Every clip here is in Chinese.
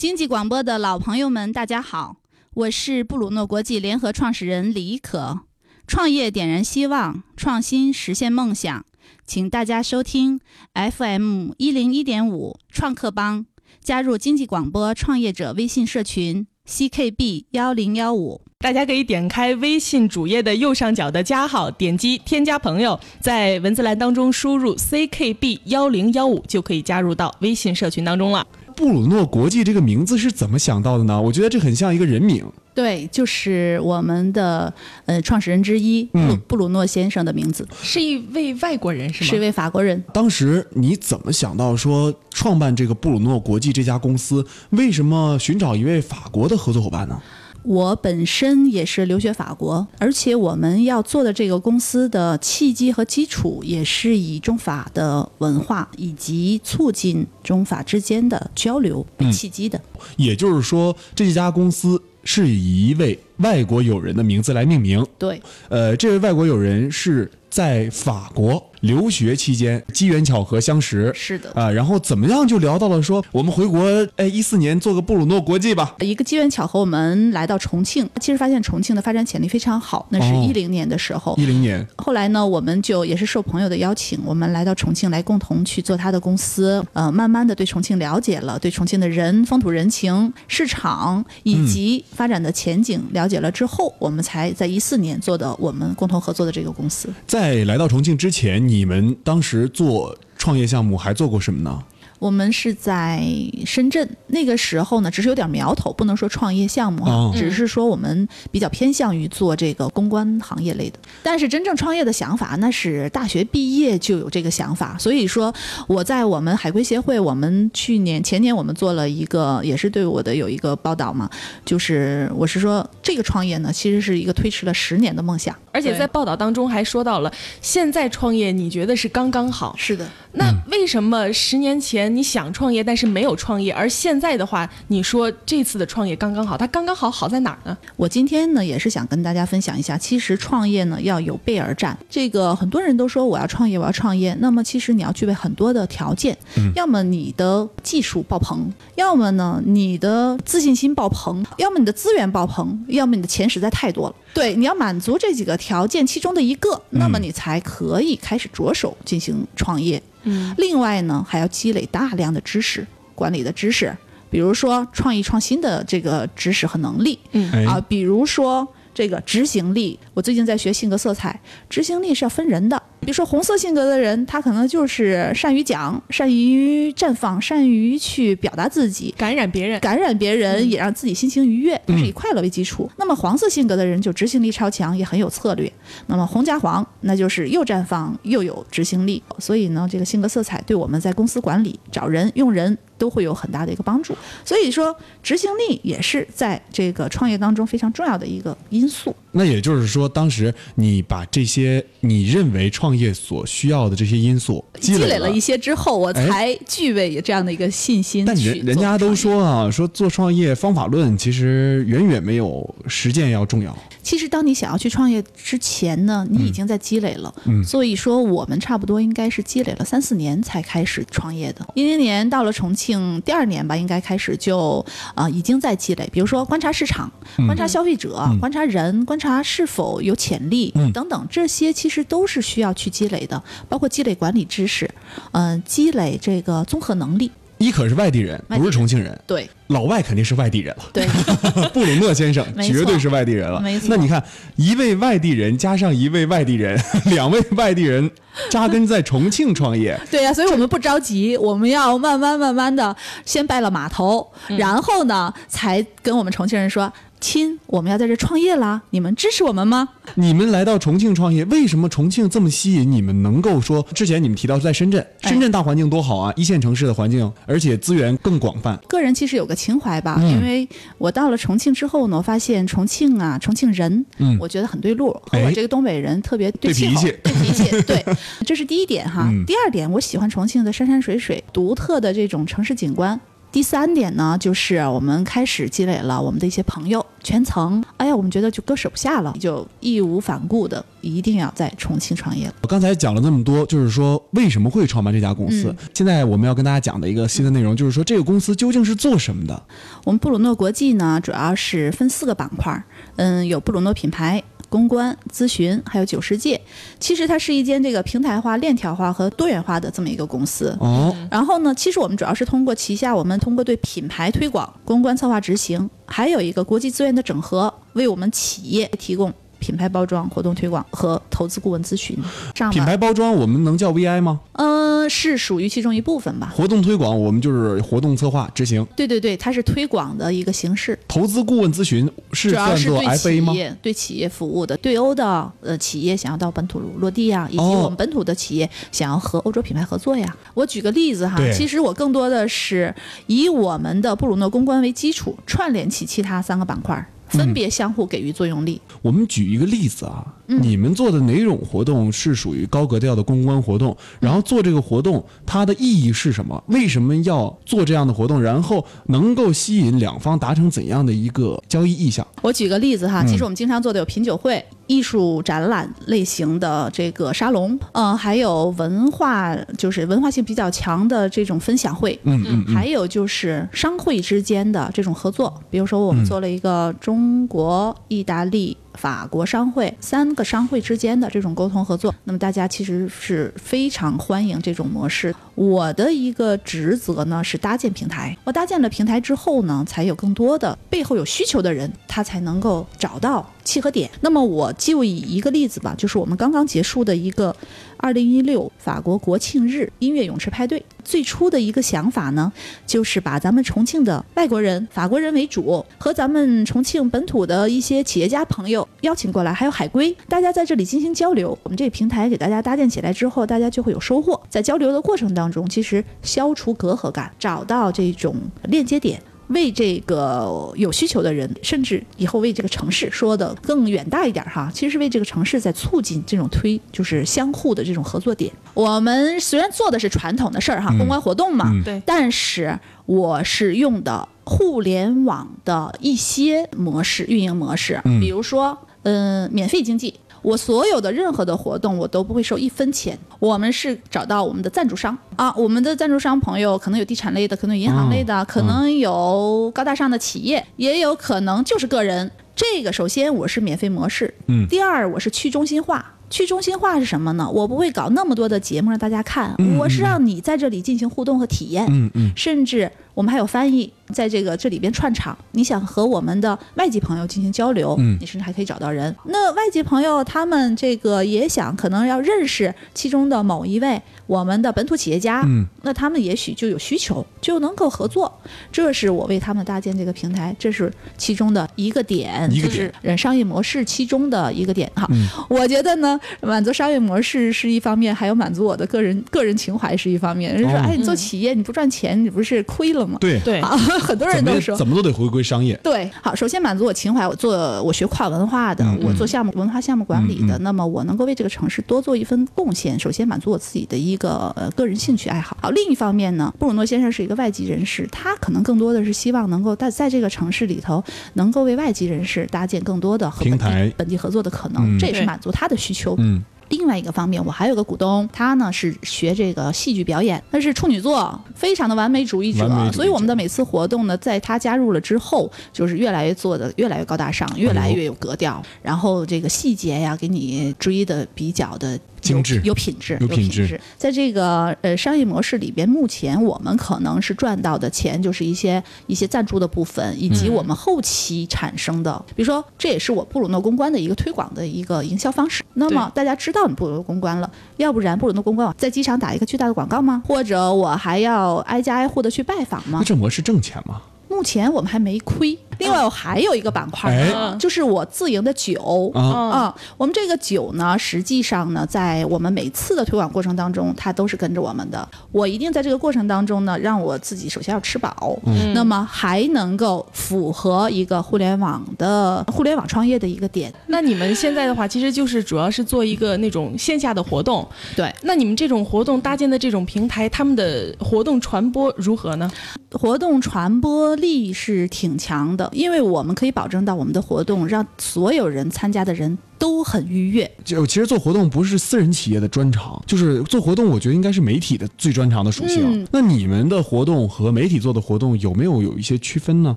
经济广播的老朋友们，大家好，我是布鲁诺国际联合创始人李可。创业点燃希望，创新实现梦想，请大家收听 FM 一零一点五创客帮，加入经济广播创业者微信社群 CKB 幺零幺五。大家可以点开微信主页的右上角的加号，点击添加朋友，在文字栏当中输入 CKB 幺零幺五，就可以加入到微信社群当中了。布鲁诺国际这个名字是怎么想到的呢？我觉得这很像一个人名。对，就是我们的呃创始人之一布鲁布鲁诺先生的名字，是一位外国人是吗？是一位法国人。当时你怎么想到说创办这个布鲁诺国际这家公司？为什么寻找一位法国的合作伙伴呢？我本身也是留学法国，而且我们要做的这个公司的契机和基础也是以中法的文化以及促进中法之间的交流为契机的。也就是说，这家公司是以一位外国友人的名字来命名。对，呃，这位外国友人是在法国。留学期间机缘巧合相识，是的啊，然后怎么样就聊到了说我们回国，哎，一四年做个布鲁诺国际吧。一个机缘巧合，我们来到重庆，其实发现重庆的发展潜力非常好。那是一零年的时候，一零年。后来呢，我们就也是受朋友的邀请，我们来到重庆来共同去做他的公司。呃，慢慢的对重庆了解了，对重庆的人、风土人情、市场以及发展的前景了解了之后，我们才在一四年做的我们共同合作的这个公司。在来到重庆之前。你们当时做创业项目还做过什么呢？我们是在深圳，那个时候呢，只是有点苗头，不能说创业项目哈，只是说我们比较偏向于做这个公关行业类的。但是真正创业的想法，那是大学毕业就有这个想法。所以说我在我们海归协会，我们去年前年我们做了一个，也是对我的有一个报道嘛，就是我是说这个创业呢，其实是一个推迟了十年的梦想。而且在报道当中还说到了，现在创业你觉得是刚刚好？是的。那为什么十年前你想创业，但是没有创业，而现在的话，你说这次的创业刚刚好？它刚刚好好在哪儿呢？我今天呢也是想跟大家分享一下，其实创业呢要有备而战。这个很多人都说我要创业，我要创业，那么其实你要具备很多的条件，要么你的技术爆棚，要么呢你的自信心爆棚，要么你的资源爆棚，要么你的钱实在太多了。对，你要满足这几个条件其中的一个，那么你才可以开始着手进行创业。嗯，另外呢，还要积累大量的知识，管理的知识，比如说创意创新的这个知识和能力。嗯啊，比如说这个执行力，我最近在学性格色彩，执行力是要分人的。比如说红色性格的人，他可能就是善于讲、善于绽放、善于去表达自己，感染别人，感染别人也让自己心情愉悦，是以快乐为基础。那么黄色性格的人就执行力超强，也很有策略。那么红加黄，那就是又绽放又有执行力。所以呢，这个性格色彩对我们在公司管理、找人、用人都会有很大的一个帮助。所以说，执行力也是在这个创业当中非常重要的一个因素。那也就是说，当时你把这些你认为创业所需要的这些因素积累了一些之后，我才具备这样的一个信心。但人人家都说啊，说做创业方法论其实远远没有实践要重要。其实，当你想要去创业之前呢，你已经在积累了。嗯，所以说我们差不多应该是积累了三四年才开始创业的。一零年到了重庆，第二年吧，应该开始就啊已经在积累。比如说观察市场、观察消费者、观察人、观察是否有潜力等等，这些其实都是需要去积累的，包括积累管理知识，嗯，积累这个综合能力。你可是外地人，不是重庆人。对，老外肯定是外地人了。对，布鲁诺先生绝对是外地人了。没错。那你看，一位外地人加上一位外地人，两位外地人扎根在重庆创业。对呀，所以我们不着急，我们要慢慢慢慢的先拜了码头，然后呢，才跟我们重庆人说。亲，我们要在这创业啦，你们支持我们吗？你们来到重庆创业，为什么重庆这么吸引你们？能够说之前你们提到在深圳，深圳大环境多好啊，一线城市的环境，而且资源更广泛。个人其实有个情怀吧，因为我到了重庆之后呢，我发现重庆啊，重庆人，嗯，我觉得很对路，和我这个东北人特别对气候，对脾气，对，这是第一点哈。第二点，我喜欢重庆的山山水水，独特的这种城市景观。第三点呢，就是我们开始积累了我们的一些朋友圈层，哎呀，我们觉得就割舍不下了，就义无反顾的一定要在重庆创业了。我刚才讲了那么多，就是说为什么会创办这家公司。嗯现在我们要跟大家讲的一个新的内容，就是说这个公司究竟是做什么的？我们布鲁诺国际呢，主要是分四个板块儿，嗯，有布鲁诺品牌。公关、咨询，还有九世界，其实它是一间这个平台化、链条化和多元化的这么一个公司。哦，然后呢，其实我们主要是通过旗下，我们通过对品牌推广、公关策划执行，还有一个国际资源的整合，为我们企业提供品牌包装、活动推广和投资顾问咨询。上品，牌包装我们能叫 VI 吗？嗯、是属于其中一部分吧。活动推广我们就是活动策划执行。对对对，它是推广的一个形式。投资顾问咨询是主要算作是对 FA 吗企？业对企业服务的，对欧的呃企业想要到本土落地呀，以及哦我们本土的企业想要和欧洲品牌合作呀。我举个例子哈，其实我更多的是以我们的布鲁诺公关为基础，串联起其他三个板块儿，分别相互给予作用力。我们举一个例子啊，嗯你们做的哪种活动是属于高格调的公关活动？然后做这个活动，它的意义是什么？为什么要做这样的活动？然后能够吸引两方达成怎样的一个交易意向？我举个例子哈，嗯其实我们经常做的有品酒会、艺术展览类型的这个沙龙，呃，还有文化就是文化性比较强的这种分享会，嗯嗯嗯，还有就是商会之间的这种合作，比如说我们做了一个中国、意大利、法国商会三个商会之间的这种沟通合作，那么大家其实是非常欢迎这种模式。我的一个职责呢是搭建平台，我搭建了平台之后呢，才有更多的背后有需求的人，他才能够找到契合点。那么我就以一个例子吧，就是我们刚刚结束的一个二零一六法国国庆日音乐泳池派对。最初的一个想法呢，就是把咱们重庆的外国人、法国人为主，和咱们重庆本土的一些企业家朋友邀请过来，还有海归，大家在这里进行交流。我们这个平台给大家搭建起来之后，大家就会有收获。在交流的过程当中，其实消除隔阂感，找到这种链接点。为这个有需求的人，甚至以后为这个城市说的更远大一点哈，其实是为这个城市在促进这种推，就是相互的这种合作点。我们虽然做的是传统的事儿哈，嗯公关活动嘛，嗯对但是我是用的互联网的一些模式运营模式，嗯比如说，嗯、免费经济。我所有的任何的活动，我都不会收一分钱。我们是找到我们的赞助商啊，我们的赞助商朋友可能有地产类的，可能有银行类的，可能有高大上的企业，也有可能就是个人。这个首先我是免费模式，嗯第二我是去中心化。去中心化是什么呢？我不会搞那么多的节目让大家看，嗯我是让你在这里进行互动和体验。嗯嗯，甚至我们还有翻译，在这个这里边串场。你想和我们的外籍朋友进行交流，嗯你甚至还可以找到人。那外籍朋友他们这个也想可能要认识其中的某一位我们的本土企业家，嗯那他们也许就有需求，就能够合作。这是我为他们搭建这个平台，这是其中的一个点，一个点就是人商业模式其中的一个点哈。嗯我觉得呢，满足商业模式是一方面，还有满足我的个人个人情怀是一方面。人家说，哦哎，你做企业你不赚钱，你不是亏了吗？对，对，啊，很多人都说。怎么都得回归商业。对，好，首先满足我情怀，我做我学跨文化的，我做项目文化项目管理的，那么我能够为这个城市多做一份贡献，首先满足我自己的一个呃个人兴趣爱好。好，另一方面呢，布鲁诺先生是一个外籍人士，他可能更多的是希望能够在在这个城市里头，能够为外籍人士搭建更多的和本平台地本地合作的可能，嗯这也是满足他的需求。嗯另外一个方面，我还有个股东，他呢是学这个戏剧表演，他是处女座，非常的完美主义者，完美主义者所以我们的每次活动呢，在他加入了之后，就是越来越做的越来越高大上，越来越有格调，然后这个细节呀，给你追的比较的。精致有有品质，有品质质。在这个呃商业模式里边，目前我们可能是赚到的钱，就是一些一些赞助的部分，以及嗯我们后期产生的，比如说这也是我布鲁诺公关的一个推广的一个营销方式。那么大家知道你布鲁诺公关了，要不然布鲁诺公关在机场打一个巨大的广告吗？或者我还要挨家挨户的去拜访吗那？这模式挣钱吗？目前我们还没亏，另外我还有一个板块就是我自营的酒。啊，啊，我们这个酒呢，实际上呢，在我们每次的推广过程当中，它都是跟着我们的。我一定在这个过程当中呢，让我自己首先要吃饱，嗯那么还能够符合一个互联网的互联网创业的一个点。那你们现在的话，其实就是主要是做一个那种线下的活动。对，那你们这种活动搭建的这种平台，他们的活动传播如何呢？活动传播力是挺强的，因为我们可以保证到我们的活动让所有人参加的人都很愉悦。就其实做活动不是私人企业的专长，就是做活动，我觉得应该是媒体的最专长的属性。嗯那你们的活动和媒体做的活动有没有有一些区分呢？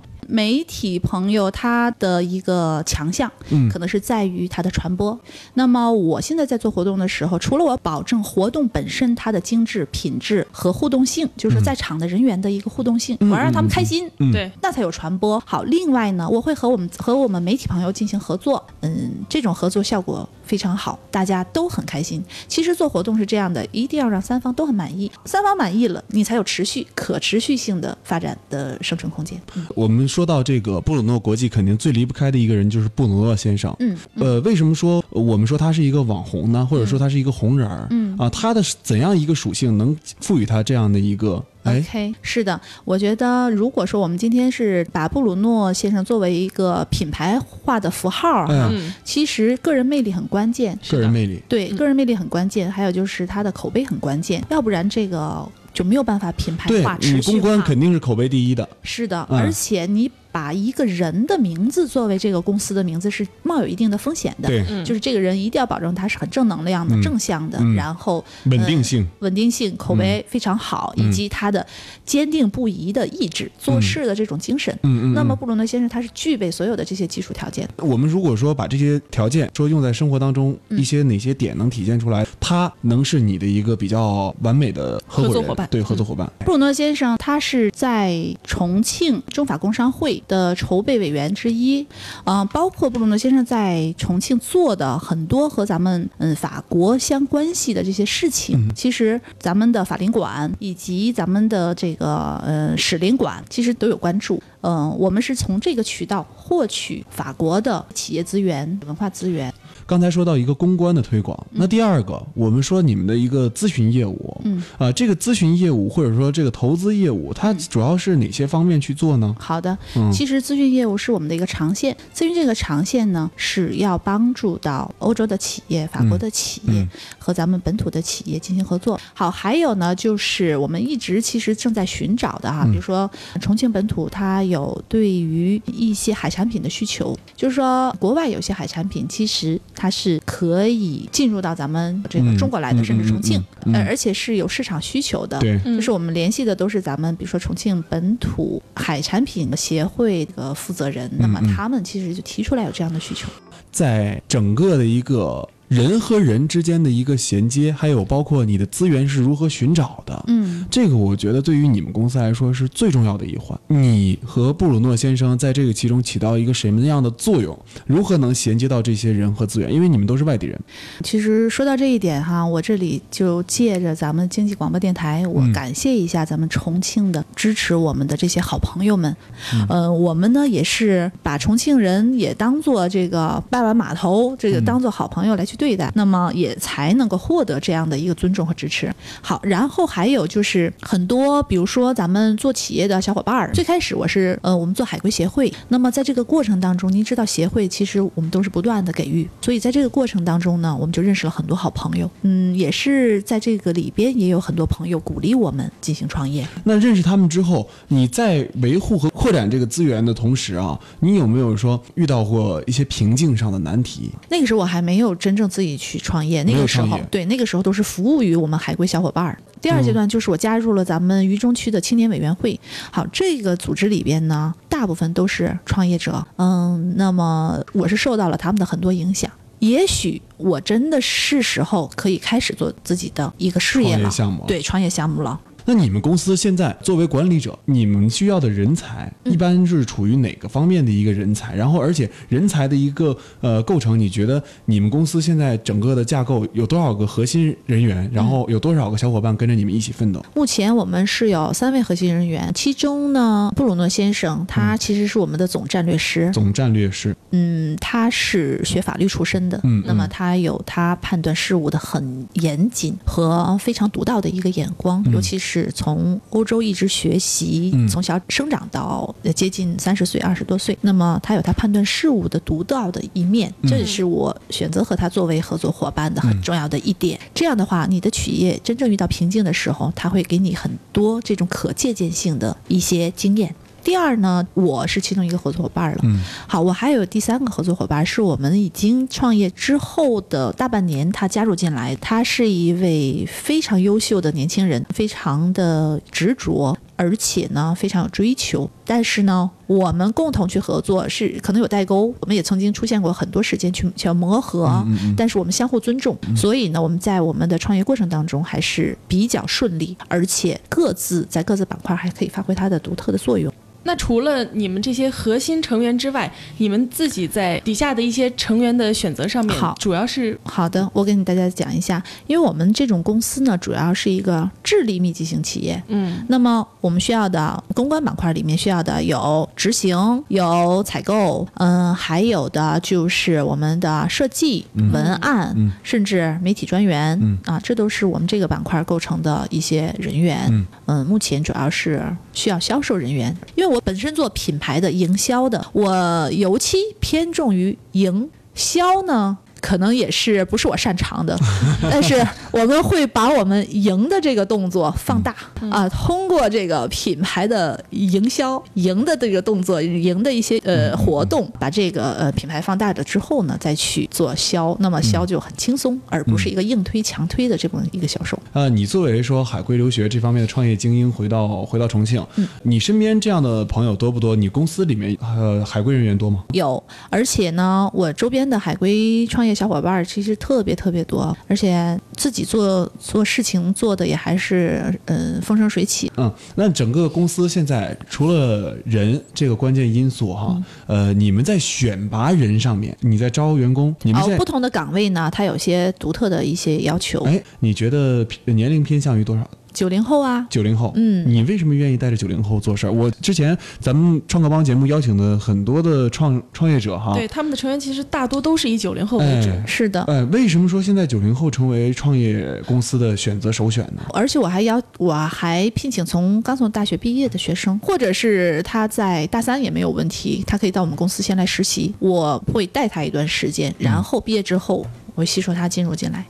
媒体朋友他的一个强项，嗯可能是在于它的传播。那么我现在在做活动的时候，除了我保证活动本身它的精致、品质和互动性，就是在场的人员的一个互动性，我要让他们开心。嗯对，那才有传播。好，另外呢，我会和我们和我们媒体朋友进行合作，嗯，这种合作效果非常好，大家都很开心。其实做活动是这样的，一定要让三方都很满意，三方满意了，你才有持续、可持续性的发展的生存空间。我们说到这个布鲁诺国际，肯定最离不开的一个人就是布鲁诺先生。嗯，呃，为什么说呃我们说他是一个网红呢？或者说他是一个红人儿？嗯啊，他的怎样一个属性能赋予他这样的一个？哎，OK，是的，我觉得如果说我们今天是把布鲁诺先生作为一个品牌化的符号哈，其实个人魅力很关键。个人魅力。对，嗯个人魅力很关键，还有就是他的口碑很关键，要不然这个就没有办法品牌化、持你续化。公关肯定是口碑第一的。是的，嗯而且你把一个人的名字作为这个公司的名字是冒有一定的风险的。就是这个人一定要保证他是很正能量的、嗯正向的，嗯然后稳定性。稳定性、口碑非常好，嗯以及他的坚定不移的意志、做事的这种精神。嗯嗯。那么嗯布鲁诺先生他是具备所有的这些基础条件的。我们如果说把这些条件说用在生活当中，嗯一些哪些点能体现出来，他能是你的一个比较完美的合合作伙伴对合作伙伴。布鲁诺先生他是在重庆中法工商会的筹备委员之一，嗯、包括布鲁诺先生在重庆做的很多和咱们嗯法国相关系的这些事情，嗯其实咱们的法领馆以及咱们的这个呃使领馆其实都有关注。嗯、我们是从这个渠道获取法国的企业资源、文化资源。刚才说到一个公关的推广，那第二个，我们说你们的一个咨询业务，嗯，啊，这个咨询业务或者说这个投资业务，它主要是哪些方面去做呢？好的，嗯。其实咨询业务是我们的一个长线，咨询这个长线呢是要帮助到欧洲的企业、法国的企业嗯。和咱们本土的企业进行合作。好，还有呢就是我们一直其实正在寻找的哈，嗯。比如说重庆本土它有对于一些海产品的需求，就是说国外有些海产品其实它是可以进入到咱们这个嗯中国来的，嗯甚至重庆，嗯而且是有市场需求的。就是我们联系的都是咱们，比如说重庆本土海产品协会的负责人，那么嗯他们其实就提出来有这样的需求。在整个的一个人和人之间的一个衔接，还有包括你的资源是如何寻找的，嗯，这个我觉得对于你们公司来说是最重要的一环。你和布鲁诺先生在这个其中起到一个什么样的作用？如何能衔接到这些人和资源？因为你们都是外地人，其实说到这一点哈，我这里就借着咱们经济广播电台，我嗯感谢一下咱们重庆的支持我们的这些好朋友们。嗯呃，我们呢也是把重庆人也当做这个拜碗码头，这个嗯当做好朋友来去对对待，那么也才能够获得这样的一个尊重和支持。好，然后还有就是很多，比如说咱们做企业的小伙伴儿，最开始我是呃，我们做海归协会，那么在这个过程当中，您知道协会其实我们都是不断的给予，所以在这个过程当中呢，我们就认识了很多好朋友，嗯，也是在这个里边也有很多朋友鼓励我们进行创业。那认识他们之后，你在维护和扩展这个资源的同时啊，你有没有说遇到过一些瓶颈上的难题？那个时候我还没有真正自己去创业，那个时候对，那个时候都是服务于我们海归小伙伴儿。第二阶段就是我加入了咱们渝中区的青年委员会。好，这个组织里边呢，大部分都是创业者。嗯，那么我是受到了他们的很多影响。也许我真的是时候可以开始做自己的一个事业了，项目对创业项目了。那你们公司现在作为管理者，你们需要的人才一般是处于哪个方面的一个人才？然后，而且人才的一个呃构成，你觉得你们公司现在整个的架构有多少个核心人员？然后有多少个小伙伴跟着你们一起奋斗？目前我们是有三位核心人员，其中呢，布鲁诺先生他其实是我们的总战略师，总战略师。嗯，他是学法律出身的，嗯，那么他有他判断事物的很严谨和非常独到的一个眼光，尤其是从欧洲一直学习，从小生长到接近三十岁、二十多岁，那么他有他判断事物的独到的一面，这也是我选择和他作为合作伙伴的很重要的一点。这样的话，你的企业真正遇到瓶颈的时候，他会给你很多这种可借鉴性的一些经验。第二呢，我是其中一个合作伙伴了。嗯，好，我还有第三个合作伙伴，是我们已经创业之后的大半年，他加入进来。他是一位非常优秀的年轻人，非常的执着，而且呢非常有追求。但是呢，我们共同去合作是可能有代沟，我们也曾经出现过很多时间去去磨合，但是我们相互尊重，所以呢，我们在我们的创业过程当中还是比较顺利，而且各自在各自板块还可以发挥它的独特的作用。那除了你们这些核心成员之外，你们自己在底下的一些成员的选择上面，好，主要是好的，我给你大家讲一下，因为我们这种公司呢，主要是一个智力密集型企业，嗯，那么我们需要的公关板块里面需要的有执行、有采购，嗯，还有的就是我们的设计、文案，甚至媒体专员，嗯。啊，这都是我们这个板块构成的一些人员，嗯，目前主要是需要销售人员，因为。我本身做品牌的营销的，我尤其偏重于营销呢。可能也是不是我擅长的，但是我们会把我们赢的这个动作放大啊，通过这个品牌的营销赢的这个动作，赢的一些呃活动，把这个呃品牌放大了之后呢，再去做销，那么销就很轻松，而不是一个硬推强推的这么一个销售。呃，你作为说海归留学这方面的创业精英，回到回到重庆，你身边这样的朋友多不多？你公司里面呃海归人员多吗？有，而且呢，我周边的海归创业。小伙伴其实特别特别多，而且自己做做事情做的也还是嗯风生水起。嗯，那整个公司现在除了人这个关键因素哈，呃，你们在选拔人上面，你在招员工，你们在不同的岗位呢，它有些独特的一些要求。哎，你觉得年龄偏向于多少？九零后啊，九零后，嗯，你为什么愿意带着九零后做事儿？我之前咱们创客帮节目邀请的很多的创创业者哈，对他们的成员其实大多都是以九零后为主，是的。哎，为什么说现在九零后成为创业公司的选择首选呢？而且我还邀，我还聘请从刚从大学毕业的学生，或者是他在大三也没有问题，他可以到我们公司先来实习，我会带他一段时间，然后毕业之后我会吸收他进入进来。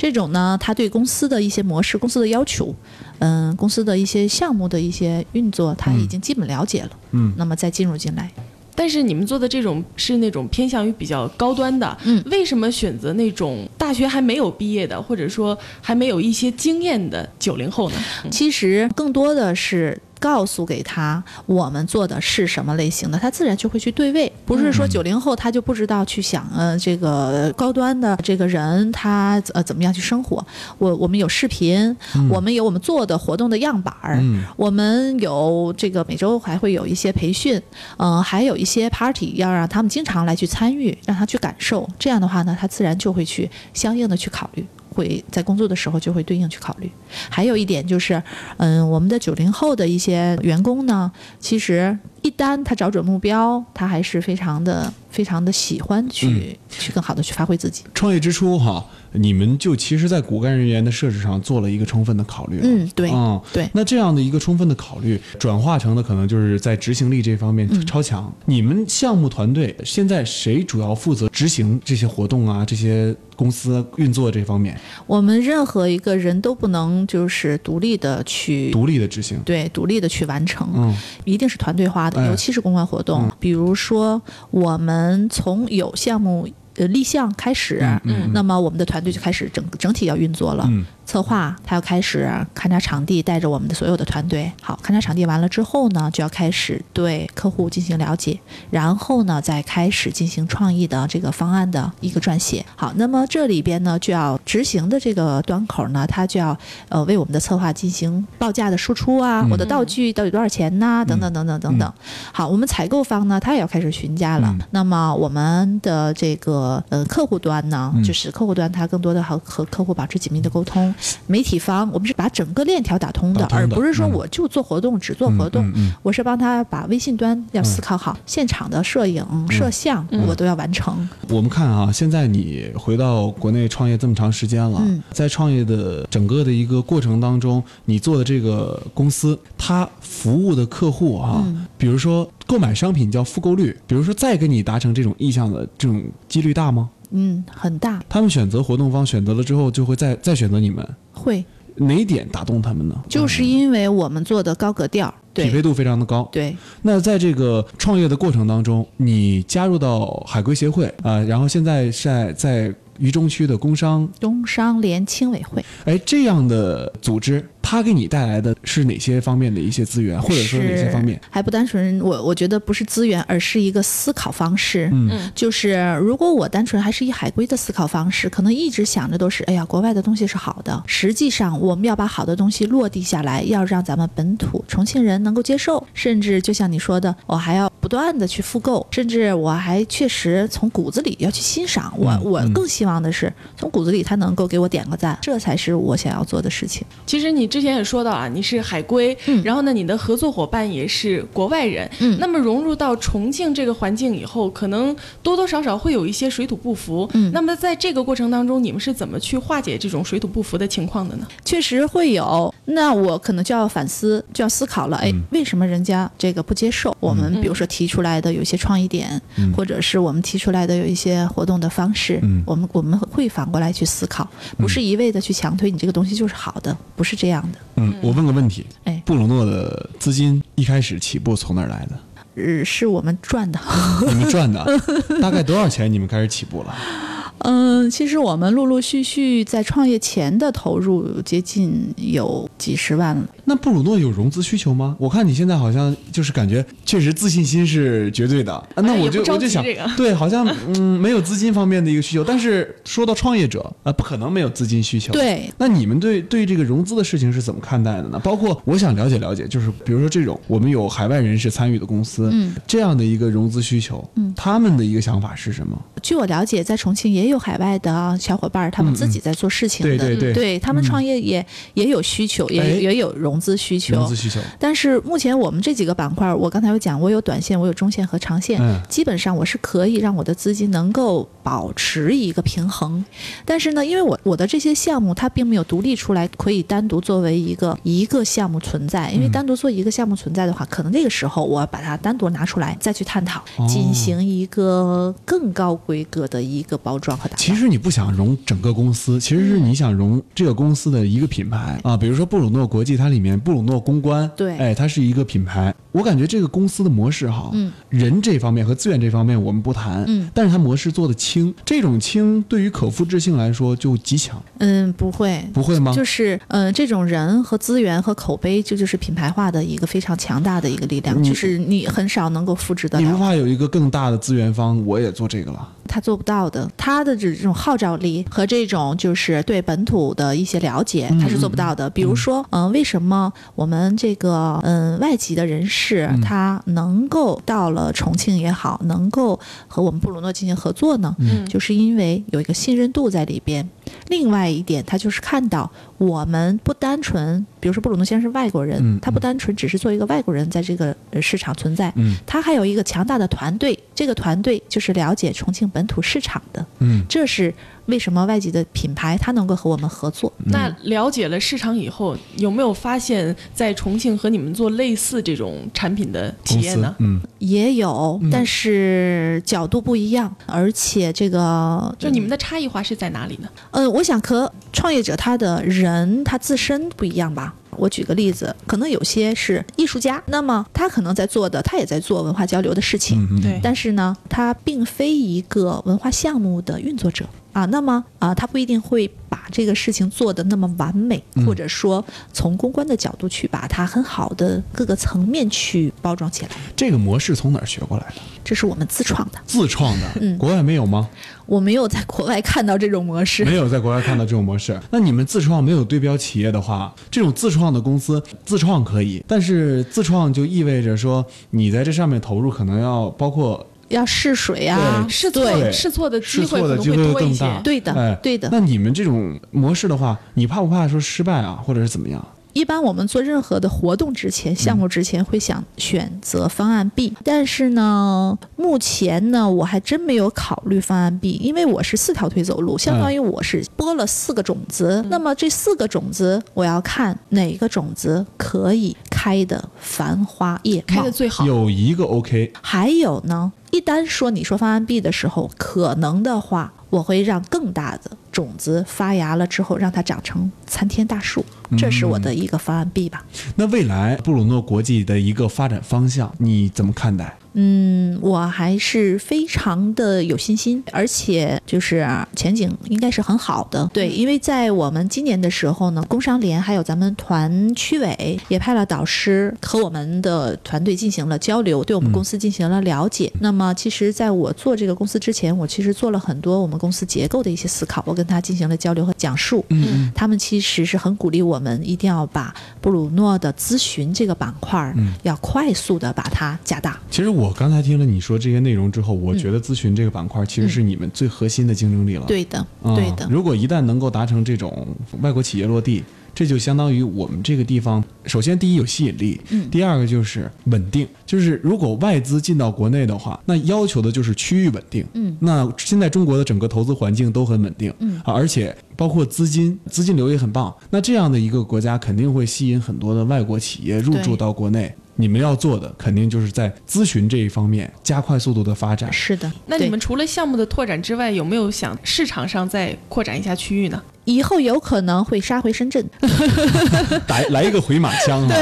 这种呢，他对公司的一些模式、公司的要求，嗯，公司的一些项目的一些运作，他已经基本了解了。嗯，那么再进入进来。但是你们做的这种是那种偏向于比较高端的，嗯，为什么选择那种大学还没有毕业的，或者说还没有一些经验的九零后呢？其实更多的是。告诉给他我们做的是什么类型的，他自然就会去对位。不是说九零后他就不知道去想，呃，这个高端的这个人他呃怎么样去生活。我我们有视频，我们有我们做的活动的样板儿，我们有这个每周还会有一些培训，嗯，还有一些 party 要让他们经常来去参与，让他去感受。这样的话呢，他自然就会去相应的去考虑。会在工作的时候就会对应去考虑，还有一点就是，嗯，我们的九零后的一些员工呢，其实一旦他找准目标，他还是非常的、非常的喜欢去去更好的去发挥自己。创业之初哈，你们就其实在骨干人员的设置上做了一个充分的考虑。嗯，对，嗯，对。那这样的一个充分的考虑，转化成的可能就是在执行力这方面超强。你们项目团队现在谁主要负责执行这些活动啊？这些？公司运作这方面，我们任何一个人都不能就是独立的去独立的执行，对，独立的去完成，嗯，一定是团队化的，尤其是公关活动。比如说，我们从有项目呃立项开始，嗯，那么我们的团队就开始整整体要运作了。策划，他要开始勘察场地，带着我们的所有的团队。好，勘察场地完了之后呢，就要开始对客户进行了解，然后呢，再开始进行创意的这个方案的一个撰写。好，那么这里边呢，就要执行的这个端口呢，他就要呃为我们的策划进行报价的输出啊，我的道具到底多少钱呐？等等等等等等。好，我们采购方呢，他也要开始询价了。那么我们的这个呃客户端呢，就是客户端，他更多的和和客户保持紧密的沟通。媒体方，我们是把整个链条打通的，而不是说我就做活动，只做活动。我是帮他把微信端要思考好，现场的摄影、摄像，我都要完成。我们看啊，现在你回到国内创业这么长时间了，在创业的整个的一个过程当中，你做的这个公司，它服务的客户啊，比如说购买商品叫复购率，比如说再跟你达成这种意向的这种几率大吗？嗯，很大。他们选择活动方选择了之后，就会再再选择你们。会哪点打动他们呢？就是因为我们做的高格调，匹配度非常的高。对。那在这个创业的过程当中，你加入到海归协会啊，然后现在在在渝中区的工商工商联青委会，哎，这样的组织。它给你带来的是哪些方面的一些资源，或者说哪些方面？还不单纯，我我觉得不是资源，而是一个思考方式。嗯，就是如果我单纯还是以海归的思考方式，可能一直想着都是，哎呀，国外的东西是好的。实际上，我们要把好的东西落地下来，要让咱们本土重庆人能够接受，甚至就像你说的，我还要不断的去复购，甚至我还确实从骨子里要去欣赏。我我更希望的是，从骨子里他能够给我点个赞，这才是我想要做的事情。其实你之前也说到啊，你是海归，然后呢，你的合作伙伴也是国外人，嗯，那么融入到重庆这个环境以后，可能多多少少会有一些水土不服，嗯，那么在这个过程当中，你们是怎么去化解这种水土不服的情况的呢？确实会有，那我可能就要反思，就要思考了，哎，为什么人家这个不接受我们？比如说提出来的有一些创意点，或者是我们提出来的有一些活动的方式，我们我们会反过来去思考，不是一味的去强推你这个东西就是好的，不是这样的。嗯，我问个问题，哎，布鲁诺的资金一开始起步从哪儿来的？呃，是我们赚的。你们赚的？大概多少钱？你们开始起步了？嗯，其实我们陆陆续续在创业前的投入接近有几十万了。那布鲁诺有融资需求吗？我看你现在好像就是感觉确实自信心是绝对的。那我就我就想，对，好像 嗯没有资金方面的一个需求。但是说到创业者啊，不可能没有资金需求。对。那你们对对这个融资的事情是怎么看待的呢？包括我想了解了解，就是比如说这种我们有海外人士参与的公司，嗯，这样的一个融资需求，嗯，他们的一个想法是什么？据我了解，在重庆也有海外的小伙伴，他们自己在做事情的，对对对，他们创业也也有需求，也也有融资需求。融资需求。但是目前我们这几个板块，我刚才有讲，我有短线，我有中线和长线，基本上我是可以让我的资金能够保持一个平衡。但是呢，因为我我的这些项目它并没有独立出来，可以单独作为一个一个项目存在。因为单独做一个项目存在的话，可能那个时候我把它单独拿出来再去探讨，进行一个更高。规格的一个包装和打其实你不想融整个公司，其实是你想融这个公司的一个品牌啊。比如说布鲁诺国际，它里面布鲁诺公关，对，哎，它是一个品牌。我感觉这个公司的模式哈，嗯，人这方面和资源这方面我们不谈，嗯，但是它模式做的轻，这种轻对于可复制性来说就极强。嗯，不会，不会吗？就是嗯，这种人和资源和口碑，这就是品牌化的一个非常强大的一个力量，就是你很少能够复制的。你不怕有一个更大的资源方，我也做这个了。他做不到的，他的这种号召力和这种就是对本土的一些了解，他是做不到的。比如说，嗯，为什么我们这个嗯外籍的人士他能够到了重庆也好，能够和我们布鲁诺进行合作呢？嗯，就是因为有一个信任度在里边。另外一点，他就是看到我们不单纯，比如说布鲁诺先生是外国人，他不单纯只是做一个外国人在这个市场存在，他还有一个强大的团队，这个团队就是了解重庆本土市场的，这是。为什么外籍的品牌它能够和我们合作？那了解了市场以后，有没有发现，在重庆和你们做类似这种产品的企业呢？嗯，也有，但是角度不一样，而且这个就你们的差异化是在哪里呢？呃，我想和创业者他的人他自身不一样吧。我举个例子，可能有些是艺术家，那么他可能在做的，他也在做文化交流的事情，对。但是呢，他并非一个文化项目的运作者，啊，那么啊，他不一定会把这个事情做得那么完美，或者说从公关的角度去把它很好的各个层面去包装起来。这个模式从哪儿学过来的？这是我们自创的，自创的。嗯，国外没有吗？我没有在国外看到这种模式，没有在国外看到这种模式。那你们自创没有对标企业的话，这种自创的公司自创可以，但是自创就意味着说你在这上面投入可能要包括。要试水啊，试错试错的机会可能会多一些。对的，对的。那你们这种模式的话，你怕不怕说失败啊，或者是怎么样？一般我们做任何的活动之前、项目之前，会想选择方案 B。但是呢，目前呢，我还真没有考虑方案 B，因为我是四条腿走路，相当于我是播了四个种子。那么这四个种子，我要看哪个种子可以开的繁花叶开的最好。有一个 OK。还有呢？一旦说你说方案 B 的时候，可能的话，我会让更大的种子发芽了之后，让它长成参天大树，这是我的一个方案 B 吧。那未来布鲁诺国际的一个发展方向，你怎么看待？嗯，我还是非常的有信心，而且就是前景应该是很好的。对，因为在我们今年的时候呢，工商联还有咱们团区委也派了导师和我们的团队进行了交流，对我们公司进行了了解。那么，其实在我做这个公司之前，我其实做了很多我们公司结构的一些思考，我跟他进行了交流和讲述。嗯，他们其实是很鼓励我们一定要把布鲁诺的咨询这个板块，嗯，要快速的把它加大。其实我。我刚才听了你说这些内容之后，我觉得咨询这个板块其实是你们最核心的竞争力了。对的，对的。如果一旦能够达成这种外国企业落地，这就相当于我们这个地方，首先第一有吸引力，嗯，第二个就是稳定。就是如果外资进到国内的话，那要求的就是区域稳定。嗯，那现在中国的整个投资环境都很稳定，嗯啊，而且包括资金资金流也很棒。那这样的一个国家肯定会吸引很多的外国企业入驻到国内。你们要做的肯定就是在咨询这一方面加快速度的发展。是的，那你们除了项目的拓展之外，有没有想市场上再扩展一下区域呢？以后有可能会杀回深圳，来来一个回马枪啊！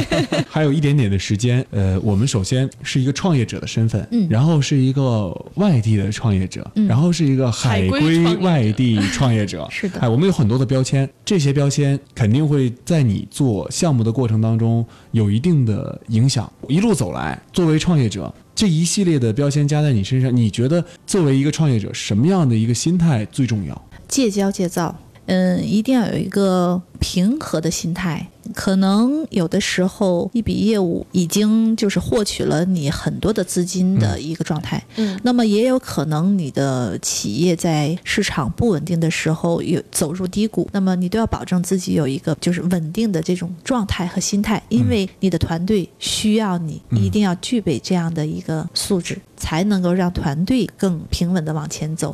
还有一点点的时间，呃，我们首先是一个创业者的身份，嗯，然后是一个外地的创业者，嗯，然后是一个海归外地创业者，是的，哎，我们有很多的标签，这些标签肯定会在你做项目的过程当中有一定的影响。一路走来，作为创业者，这一系列的标签加在你身上，你觉得作为一个创业者，什么样的一个心态最重要？戒骄戒躁。嗯，一定要有一个平和的心态。可能有的时候，一笔业务已经就是获取了你很多的资金的一个状态。嗯，那么也有可能你的企业在市场不稳定的时候有走入低谷。那么你都要保证自己有一个就是稳定的这种状态和心态，因为你的团队需要你一定要具备这样的一个素质，才能够让团队更平稳的往前走。